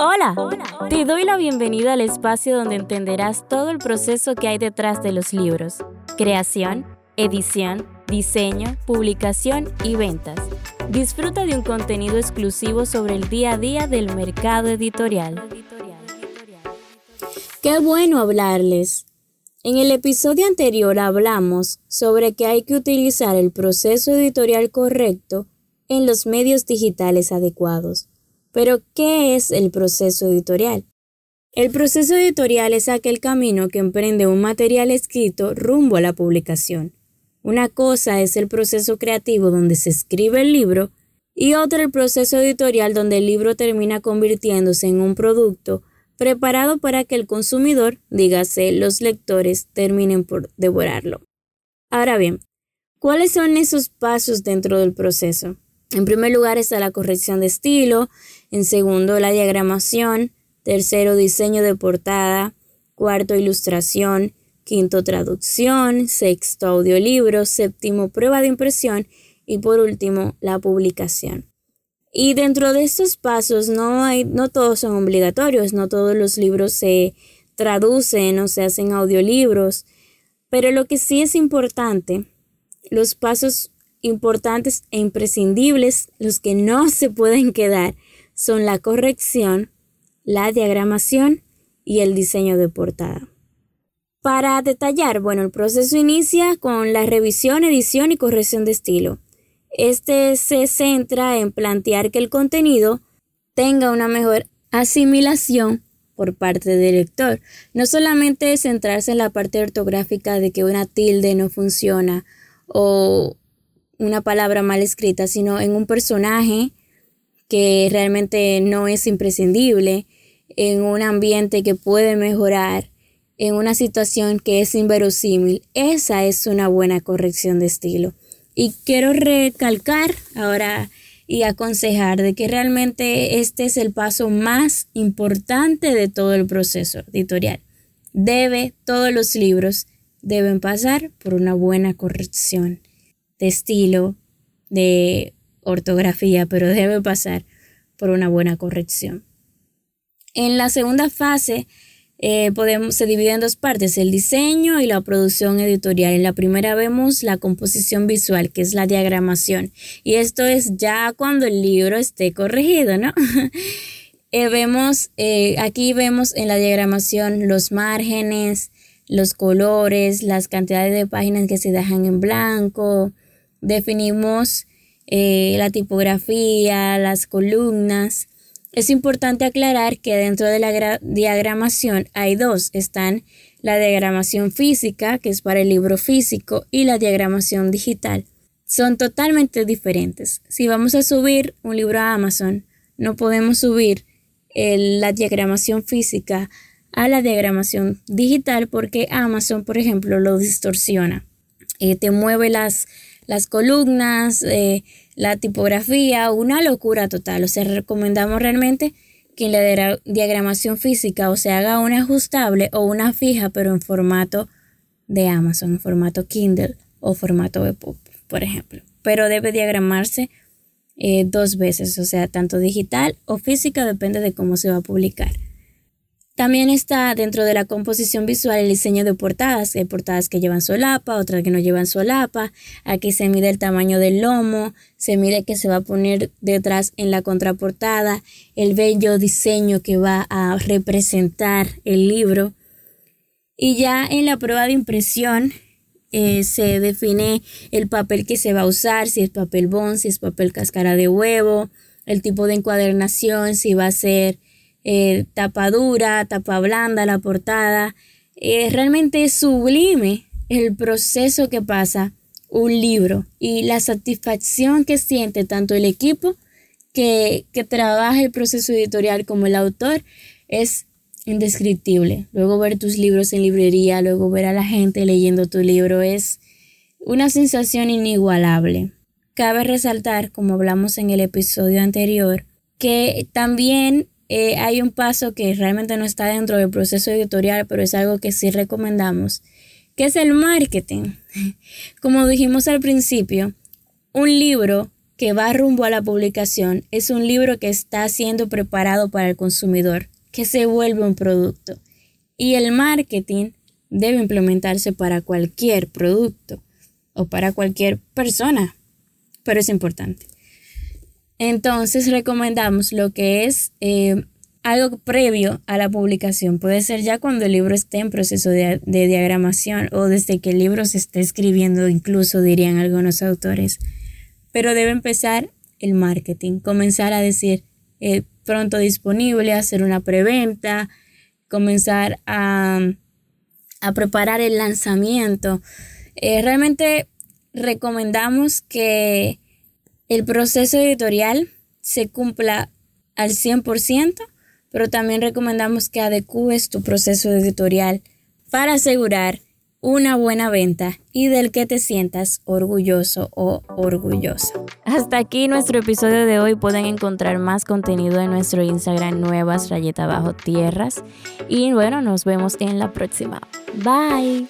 Hola, te doy la bienvenida al espacio donde entenderás todo el proceso que hay detrás de los libros. Creación, edición, diseño, publicación y ventas. Disfruta de un contenido exclusivo sobre el día a día del mercado editorial. Qué bueno hablarles. En el episodio anterior hablamos sobre que hay que utilizar el proceso editorial correcto en los medios digitales adecuados. Pero, ¿qué es el proceso editorial? El proceso editorial es aquel camino que emprende un material escrito rumbo a la publicación. Una cosa es el proceso creativo donde se escribe el libro y otra el proceso editorial donde el libro termina convirtiéndose en un producto preparado para que el consumidor, dígase los lectores, terminen por devorarlo. Ahora bien, ¿cuáles son esos pasos dentro del proceso? En primer lugar está la corrección de estilo, en segundo la diagramación, tercero diseño de portada, cuarto ilustración, quinto traducción, sexto audiolibro, séptimo prueba de impresión. Y por último la publicación. Y dentro de estos pasos no hay, no todos son obligatorios, no todos los libros se traducen o se hacen audiolibros, pero lo que sí es importante, los pasos importantes e imprescindibles, los que no se pueden quedar, son la corrección, la diagramación y el diseño de portada. Para detallar, bueno, el proceso inicia con la revisión, edición y corrección de estilo. Este se centra en plantear que el contenido tenga una mejor asimilación por parte del lector. No solamente centrarse en la parte ortográfica de que una tilde no funciona o una palabra mal escrita, sino en un personaje que realmente no es imprescindible, en un ambiente que puede mejorar, en una situación que es inverosímil. Esa es una buena corrección de estilo. Y quiero recalcar ahora y aconsejar de que realmente este es el paso más importante de todo el proceso editorial. Debe, todos los libros deben pasar por una buena corrección de estilo, de ortografía, pero debe pasar por una buena corrección. En la segunda fase eh, podemos, se divide en dos partes, el diseño y la producción editorial. En la primera vemos la composición visual, que es la diagramación. Y esto es ya cuando el libro esté corregido, ¿no? Eh, vemos, eh, aquí vemos en la diagramación los márgenes, los colores, las cantidades de páginas que se dejan en blanco, definimos eh, la tipografía, las columnas. Es importante aclarar que dentro de la diagramación hay dos. Están la diagramación física, que es para el libro físico, y la diagramación digital. Son totalmente diferentes. Si vamos a subir un libro a Amazon, no podemos subir la diagramación física a la diagramación digital porque Amazon, por ejemplo, lo distorsiona. y te mueve las, las columnas, eh, la tipografía, una locura total. O sea, recomendamos realmente que en la diagramación física o se haga una ajustable o una fija, pero en formato de Amazon, en formato Kindle o formato EPUB, por ejemplo. Pero debe diagramarse eh, dos veces, o sea, tanto digital o física, depende de cómo se va a publicar. También está dentro de la composición visual el diseño de portadas. Hay portadas que llevan solapa, otras que no llevan solapa. Aquí se mide el tamaño del lomo, se mide que se va a poner detrás en la contraportada, el bello diseño que va a representar el libro. Y ya en la prueba de impresión eh, se define el papel que se va a usar, si es papel bond, si es papel cáscara de huevo, el tipo de encuadernación, si va a ser eh, tapa dura, tapa blanda, la portada. Eh, realmente es sublime el proceso que pasa un libro y la satisfacción que siente tanto el equipo que, que trabaja el proceso editorial como el autor es indescriptible. Luego ver tus libros en librería, luego ver a la gente leyendo tu libro es una sensación inigualable. Cabe resaltar, como hablamos en el episodio anterior, que también eh, hay un paso que realmente no está dentro del proceso editorial, pero es algo que sí recomendamos, que es el marketing. Como dijimos al principio, un libro que va rumbo a la publicación es un libro que está siendo preparado para el consumidor, que se vuelve un producto. Y el marketing debe implementarse para cualquier producto o para cualquier persona, pero es importante. Entonces recomendamos lo que es eh, algo previo a la publicación. Puede ser ya cuando el libro esté en proceso de, diagramación o desde que el libro se esté escribiendo, incluso dirían algunos autores. Pero debe empezar el marketing, comenzar a decir eh, pronto disponible, hacer una preventa, comenzar a, preparar el lanzamiento. Eh, realmente recomendamos que el proceso editorial se cumpla al 100%, pero también recomendamos que adecues tu proceso editorial para asegurar una buena venta y del que te sientas orgulloso o orgullosa. Hasta aquí nuestro episodio de hoy. Pueden encontrar más contenido en nuestro Instagram nuevas rayeta bajo tierras. Y bueno, nos vemos en la próxima. Bye.